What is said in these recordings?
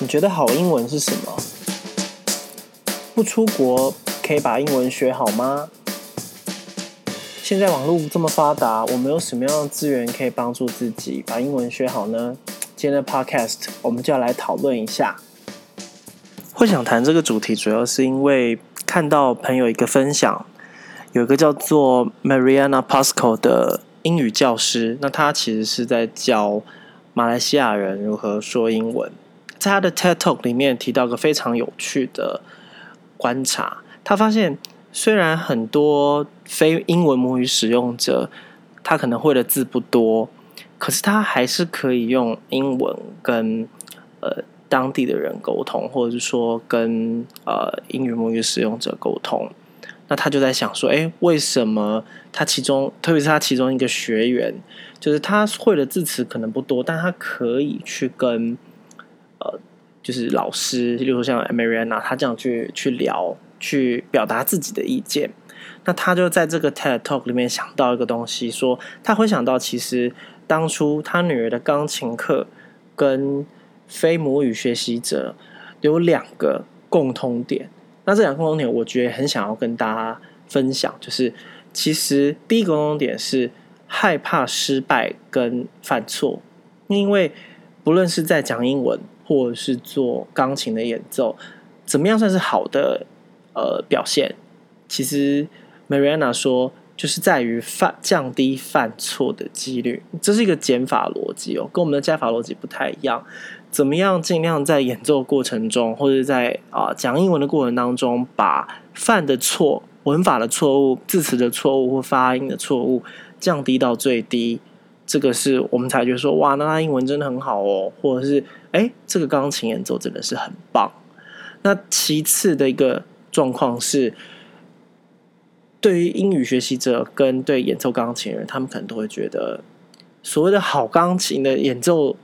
你觉得好英文是什么？不出国可以把英文学好吗？现在网络这么发达，我们有什么样的资源可以帮助自己把英文学好呢？今天的 Podcast 我们就要来讨论一下。会想谈这个主题，主要是因为看到朋友一个分享，有一个叫做 Mariana Pasco 的英语教师，那他其实是在教马来西亚人如何说英文。在他的 TED Talk 里面提到一个非常有趣的观察，他发现虽然很多非英文母语使用者，他可能会的字不多，可是他还是可以用英文跟呃当地的人沟通，或者是说跟呃英语母语使用者沟通。那他就在想说，诶，为什么他其中，特别是他其中一个学员，就是他会的字词可能不多，但他可以去跟。呃，就是老师，例如像 Mariana，他这样去去聊，去表达自己的意见。那他就在这个 TED Talk 里面想到一个东西，说他会想到，其实当初他女儿的钢琴课跟非母语学习者有两个共通点。那这两个共通点，我觉得很想要跟大家分享，就是其实第一个共通点是害怕失败跟犯错，因为不论是在讲英文。或者是做钢琴的演奏，怎么样算是好的呃表现？其实 Mariana 说，就是在于犯降低犯错的几率，这是一个减法逻辑哦，跟我们的加法逻辑不太一样。怎么样尽量在演奏过程中，或者在啊、讲英文的过程当中，把犯的错、文法的错误、字词的错误或发音的错误降低到最低。这个是我们才觉得说，哇，那他英文真的很好哦，或者是哎，这个钢琴演奏真的是很棒。那其次的一个状况是，对于英语学习者跟对演奏钢琴的人，他们可能都会觉得，所谓的好钢琴的演奏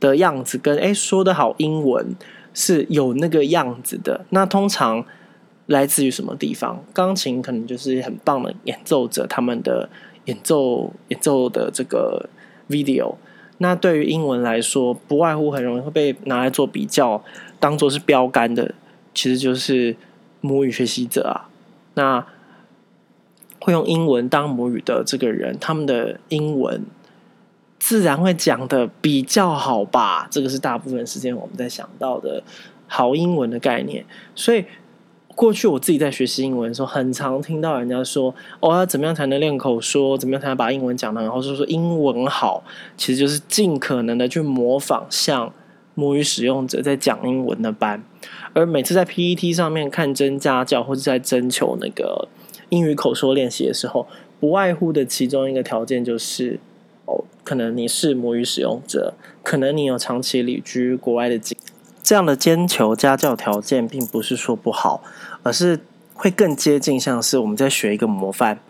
的样子，跟哎说的好英文是有那个样子的。那通常来自于什么地方？钢琴可能就是很棒的演奏者，他们的。演奏演奏的这个 video，那对于英文来说，不外乎很容易会被拿来做比较，当做是标杆的，其实就是母语学习者啊。那会用英文当母语的这个人，他们的英文自然会讲得比较好吧？这个是大部分时间我们在想到的好英文的概念，所以。过去我自己在学习英文的时候，很常听到人家说：“哦，要怎么样才能练口说？怎么样才能把英文讲得很好？”就是说英文好，其实就是尽可能的去模仿像母语使用者在讲英文的班。而每次在 PTT 上面看真家教，或者在征求那个英语口说练习的时候，不外乎的其中一个条件就是：哦，可能你是母语使用者，可能你有长期旅居国外的经。这样的兼求家教条件，并不是说不好，而是会更接近像是我们在学一个模范。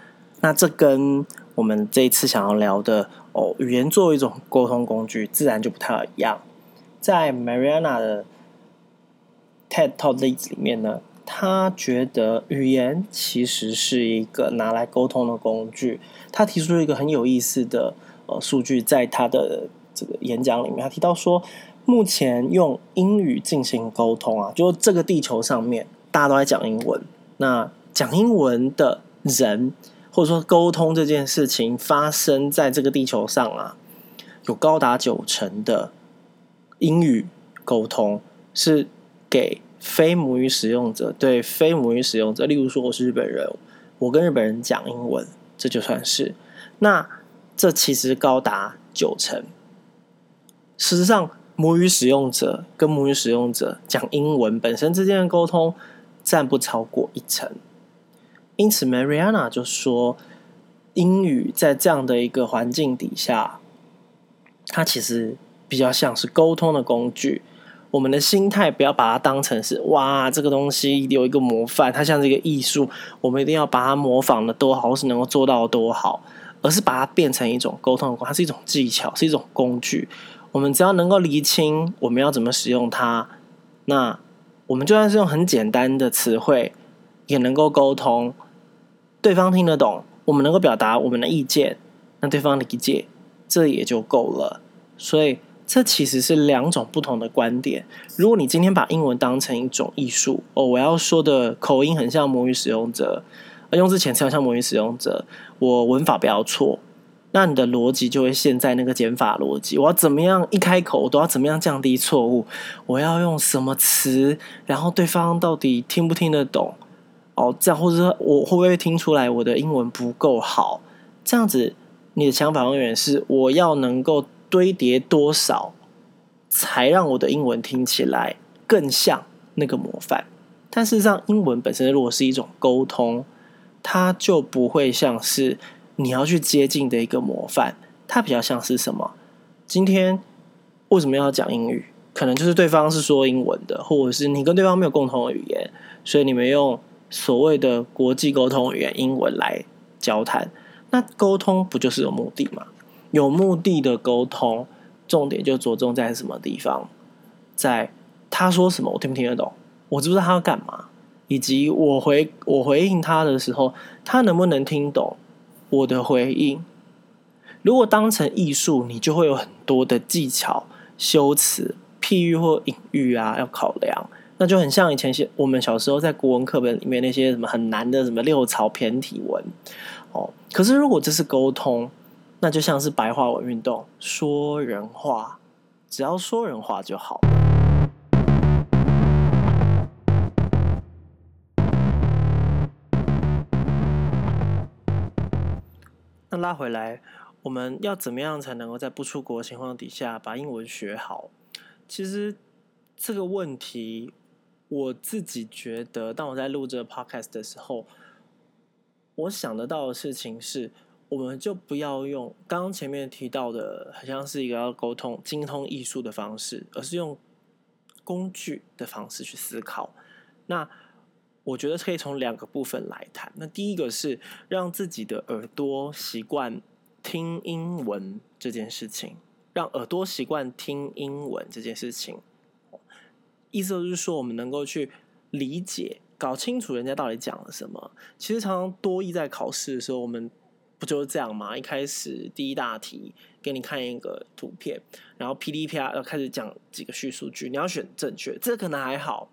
那这跟我们这一次想要聊的哦，语言作为一种沟通工具，自然就不太一样。在 Mariana 的 TED Talk 例子里面呢，他觉得语言其实是一个拿来沟通的工具。他提出了一个很有意思的呃数据，在他的这个演讲里面，他提到说。目前用英语进行沟通啊，就这个地球上面大家都在讲英文。那讲英文的人，或者说沟通这件事情发生在这个地球上啊，有高达九成的英语沟通是给非母语使用者，对非母语使用者。例如说，我是日本人，我跟日本人讲英文，这就算是。那这其实高达九成。事实上。母语使用者跟母语使用者讲英文本身之间的沟通占不超过一成，因此 Mariana 就说，英语在这样的一个环境底下，它其实比较像是沟通的工具。我们的心态不要把它当成是哇，这个东西有一个模范，它像是一个艺术，我们一定要把它模仿的多好，或是能够做到多好，而是把它变成一种沟通的工具，它是一种技巧，是一种工具。我们只要能够厘清我们要怎么使用它，那我们就算是用很简单的词汇，也能够沟通，对方听得懂，我们能够表达我们的意见，那对方理解，这也就够了。所以这其实是两种不同的观点。如果你今天把英文当成一种艺术哦，我要说的口音很像母语使用者，用字遣词像母语使用者，我文法不要错，那你的逻辑就会陷在那个减法逻辑。我要怎么样一开口，我都要怎么样降低错误？我要用什么词？然后对方到底听不听得懂？哦，这样或者我会不会听出来我的英文不够好？这样子，你的想法永远是我要能够。堆叠多少，才让我的英文听起来更像那个模范？但事实上，英文本身如果是一种沟通，它就不会像是你要去接近的一个模范。它比较像是什么？今天为什么要讲英语？可能就是对方是说英文的，或者是你跟对方没有共同的语言，所以你们用所谓的国际沟通语言英文来交谈。那沟通不就是有目的吗？有目的的沟通，重点就着重在什么地方？在他说什么，我听不听得懂？我知不知道他要干嘛？以及我回我回应他的时候，他能不能听懂我的回应？如果当成艺术，你就会有很多的技巧、修辞、譬喻或隐喻啊，要考量。那就很像以前些我们小时候在国文课本里面那些什么很难的什么六朝骈体文哦。可是如果这是沟通，那就像是白话文运动，说人话，只要说人话就好。拉回来，我们要怎么样才能够在不出国的情况底下把英文学好？其实这个问题，我自己觉得，当我在录这个 podcast 的时候，我想得到的事情是。我们就不要用刚刚前面提到的，好像是一个要沟通精通艺术的方式，而是用工具的方式去思考。那我觉得可以从两个部分来谈。那第一个是让自己的耳朵习惯听英文这件事情，让耳朵习惯听英文这件事情，意思就是说，我们能够去理解、搞清楚人家到底讲了什么。其实常常多益在考试的时候，我们。不就是这样吗？一开始第一大题给你看一个图片，然后噼里啪啦要开始讲几个叙述句，你要选正确，这可能还好。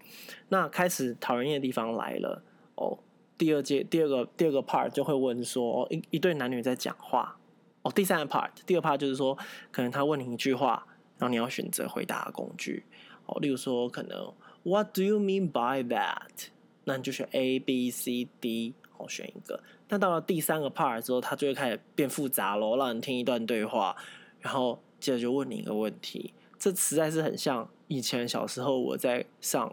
那开始讨人厌的地方来了哦。第二节第二个第二个 part 就会问说，哦，一一对男女在讲话哦。第三个 part 第二 part 就是说，可能他问你一句话，然后你要选择回答工具哦。例如说，可能 What do you mean by that？那你就选 A B C D，好，选一个。那到了第三个 part 之后，它就会开始变复杂咯，让你听一段对话，然后接着就问你一个问题。这实在是很像以前小时候我在上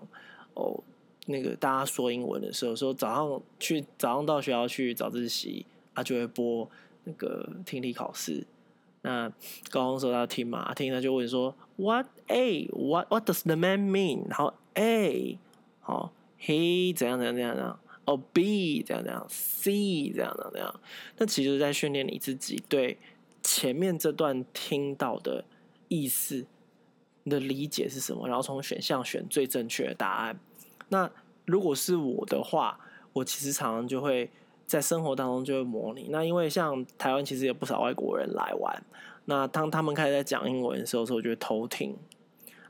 哦那个大家说英文的时候，说早上去早上到学校去早自习，他就会播那个听力考试。那高中时候他听嘛，听他就问说 What A What What does the man mean？然后 A 好 He 怎样怎样怎样怎样。哦、，B 这样这样，C 这样这样这样，那其实在训练你自己对前面这段听到的意思，的理解是什么，然后从选项选最正确的答案。那如果是我的话，我其实常常就会在生活当中就会模拟。那因为像台湾其实有不少外国人来玩，那当他们开始在讲英文的时候，我就会偷听。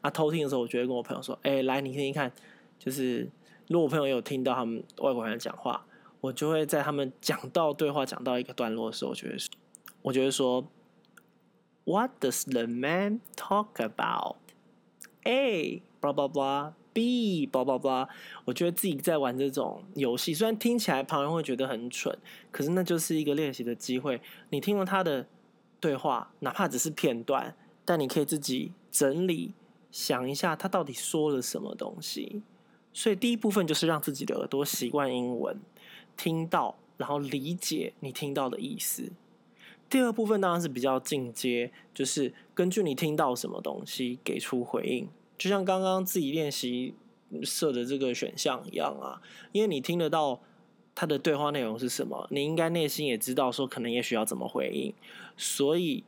啊，偷听的时候，我就会跟我朋友说：“哎，来，你听听看，就是。”如果我朋友有听到他们外国人讲话，我就会在他们讲到对话讲到一个段落的时候，我就会，我就会说，What does the man talk about? A blah blah blah, B blah blah blah。我觉得自己在玩这种游戏，虽然听起来旁人会觉得很蠢，可是那就是一个练习的机会。你听了他的对话，哪怕只是片段，但你可以自己整理，想一下他到底说了什么东西。所以第一部分就是让自己的耳朵习惯英文，听到然后理解你听到的意思。第二部分当然是比较进阶，就是根据你听到什么东西给出回应，就像刚刚自己练习设的这个选项一样啊。因为你听得到他的对话内容是什么，你应该内心也知道说可能也许要怎么回应。所以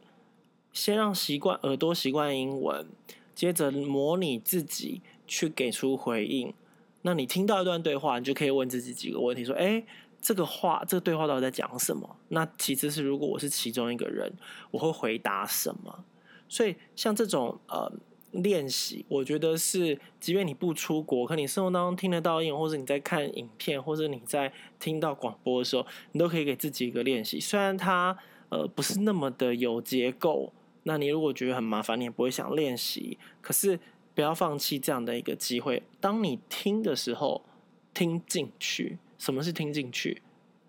先让习惯耳朵习惯英文，接着模拟自己去给出回应。那你听到一段对话，你就可以问自己几个问题：说，哎，这个话，这个对话到底在讲什么？那其次是，如果我是其中一个人，我会回答什么？所以像这种呃练习，我觉得是，即便你不出国，可你生活当中听得到英文，或者你在看影片，或者你在听到广播的时候，你都可以给自己一个练习。虽然它呃不是那么的有结构，那你如果觉得很麻烦，你也不会想练习。可是不要放弃这样的一个机会。当你听的时候，听进去。什么是听进去？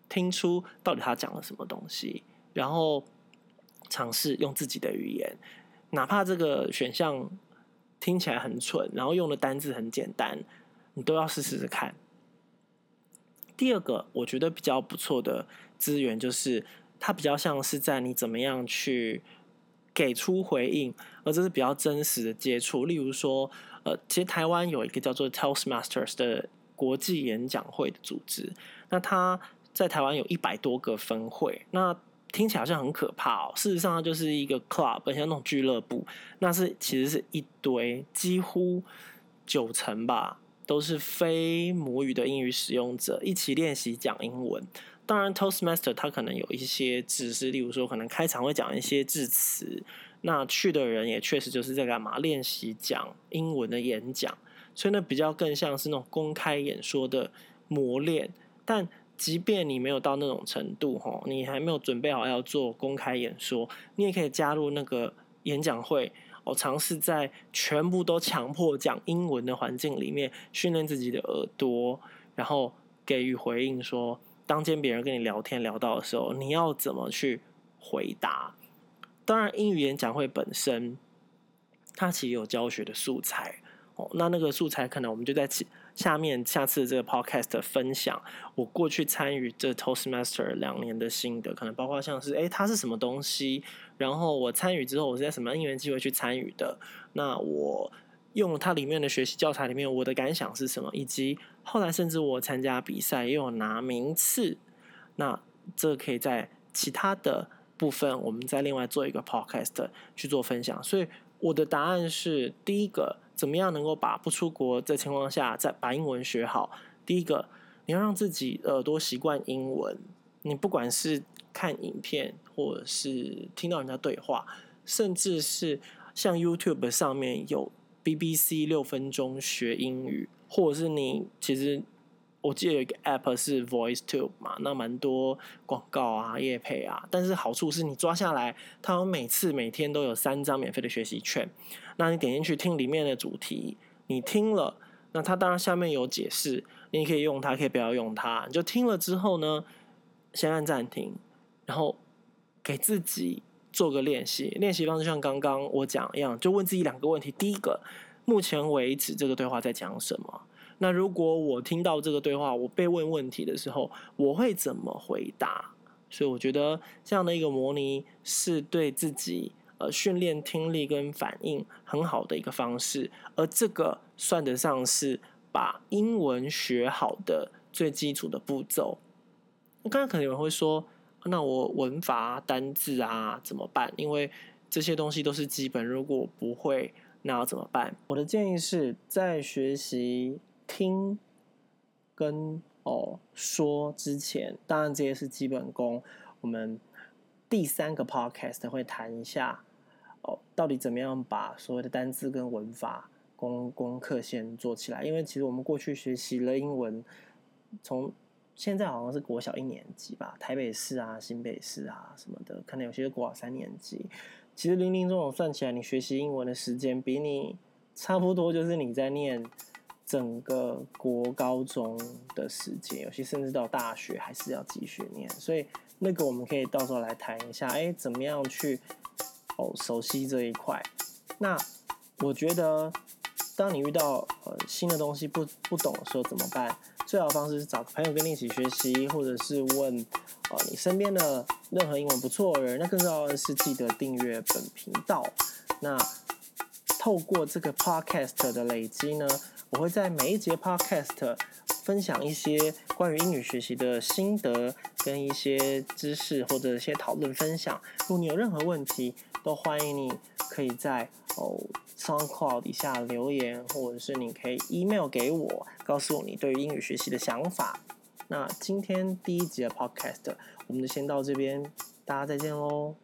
听出到底他讲了什么东西，然后尝试用自己的语言，哪怕这个选项听起来很蠢，然后用的单字很简单，你都要试试看。第二个，我觉得比较不错的资源就是，它比较像是在你怎么样去给出回应，而这是比较真实的接触。例如说，呃，其实台湾有一个叫做 Toastmasters 的。国际演讲会的组织，那它在台湾有一百多个分会，那听起来好像很可怕哦。事实上，它就是一个 club，像那种俱乐部，那是其实是一堆几乎九成吧，都是非母语的英语使用者一起练习讲英文。当然，Toastmaster 它可能有一些指示，例如说可能开场会讲一些致辞，那去的人也确实就是在干嘛练习讲英文的演讲。所以呢，比较更像是那种公开演说的磨练。但即便你没有到那种程度，吼，你还没有准备好要做公开演说，你也可以加入那个演讲会，哦，尝试在全部都强迫讲英文的环境里面训练自己的耳朵，然后给予回应。说当间别人跟你聊天聊到的时候，你要怎么去回答？当然，英语演讲会本身，它其实有教学的素材哦。那那个素材可能我们就在下面下次这个 podcast 分享。我过去参与这 Toastmaster 两年的心得，可能包括像是诶，它是什么东西？然后我参与之后，我是在什么因缘机会去参与的？那我用它里面的学习教材里面，我的感想是什么？以及后来甚至我参加比赛也有拿名次。那这可以在其他的部分，我们再另外做一个 podcast 去做分享。所以我的答案是第一个。怎么样能够把不出国的情况下再把英文学好？第一个，你要让自己耳朵习惯英文。你不管是看影片，或者是听到人家对话，甚至是像 YouTube 上面有 BBC 六分钟学英语，或者是你其实。我记得有一个 app 是 VoiceTube 嘛，那蛮多广告啊、业配啊，但是好处是你抓下来，它有每次每天都有三张免费的学习券。那你点进去听里面的主题，你听了，那它当然下面有解释，你可以用它，可以不要用它。你就听了之后呢，先按暂停，然后给自己做个练习。练习方式像刚刚我讲一样，就问自己两个问题：第一个，目前为止这个对话在讲什么？那如果我听到这个对话，我被问问题的时候，我会怎么回答？所以我觉得这样的一个模拟是对自己呃训练听力跟反应很好的一个方式，而这个算得上是把英文学好的最基础的步骤。那刚刚可能有人会说，那我文法、单字啊怎么办？因为这些东西都是基本，如果我不会，那要怎么办？我的建议是在学习。听跟哦说之前，当然这些是基本功。我们第三个 podcast 会谈一下哦，到底怎么样把所谓的单字跟文法功功课先做起来。因为其实我们过去学习了英文，从现在好像是国小一年级吧，台北市啊、新北市啊什么的，可能有些国小三年级。其实零零总总算起来，你学习英文的时间比你差不多，就是你在念。整个国高中的时间，有些甚至到大学还是要继续念，所以那个我们可以到时候来谈一下，哎，怎么样去哦熟悉这一块？那我觉得，当你遇到呃新的东西不不懂的时候怎么办？最好的方式是找朋友跟你一起学习，或者是问呃你身边的任何英文不错的人。那更重要的是记得订阅本频道。那透过这个 podcast 的累积呢，我会在每一节 podcast 分享一些关于英语学习的心得跟一些知识或者一些讨论分享。如果你有任何问题，都欢迎你可以在哦 SoundCloud 底下留言，或者是你可以 email 给我，告诉我你对于英语学习的想法。那今天第一集的 podcast 我们就先到这边，大家再见喽。